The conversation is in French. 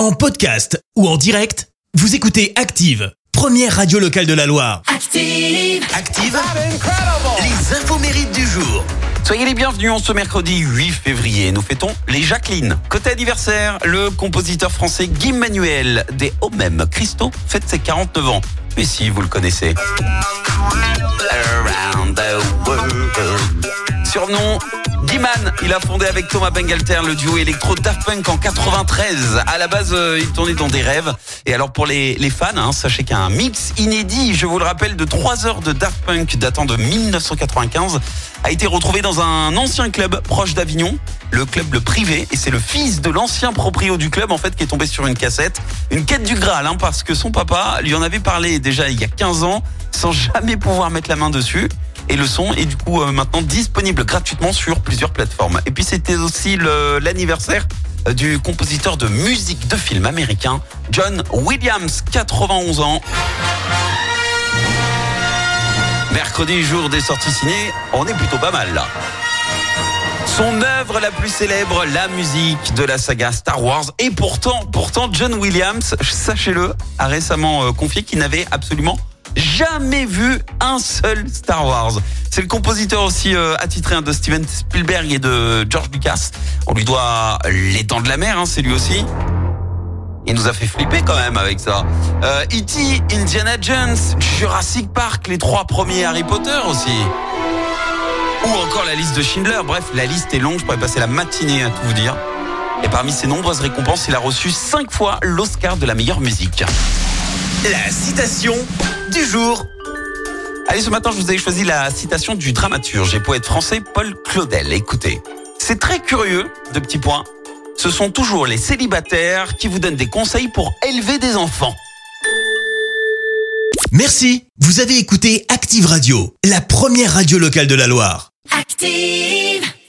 En podcast ou en direct, vous écoutez Active, première radio locale de la Loire. Active. Active, les infos mérites du jour. Soyez les bienvenus en ce mercredi 8 février. Nous fêtons les Jacqueline. Côté anniversaire, le compositeur français Guy Manuel des Mêmes Christo fête ses 49 ans. Mais si vous le connaissez. Around the world. Surnom Guiman, il a fondé avec Thomas Bangalter le duo électro Daft Punk en 93. À la base, euh, il tournait dans des rêves. Et alors pour les, les fans, hein, sachez qu'un mix inédit, je vous le rappelle, de 3 heures de Daft Punk datant de 1995 a été retrouvé dans un ancien club proche d'Avignon, le club Le Privé. Et c'est le fils de l'ancien proprio du club en fait qui est tombé sur une cassette, une quête du Graal, hein, parce que son papa lui en avait parlé déjà il y a 15 ans sans jamais pouvoir mettre la main dessus et le son est du coup euh, maintenant disponible gratuitement sur plusieurs plateformes. Et puis c'était aussi l'anniversaire euh, du compositeur de musique de film américain John Williams, 91 ans. Mercredi, jour des sorties ciné, on est plutôt pas mal là. Son œuvre la plus célèbre, la musique de la saga Star Wars. Et pourtant, pourtant, John Williams, sachez-le, a récemment euh, confié qu'il n'avait absolument jamais vu un seul Star Wars. C'est le compositeur aussi euh, attitré hein, de Steven Spielberg et de George Lucas. On lui doit Les Dents de la Mer, hein, c'est lui aussi. Il nous a fait flipper quand même avec ça. Euh, E.T., Indiana Jones, Jurassic Park, les trois premiers Harry Potter aussi. Ou encore la liste de Schindler. Bref, la liste est longue, je pourrais passer la matinée à tout vous dire. Et parmi ses nombreuses récompenses, il a reçu cinq fois l'Oscar de la meilleure musique. La citation du jour. Allez, ce matin, je vous ai choisi la citation du dramaturge et poète français Paul Claudel. Écoutez, c'est très curieux, de petits points. Ce sont toujours les célibataires qui vous donnent des conseils pour élever des enfants. Merci, vous avez écouté Active Radio, la première radio locale de la Loire. Active.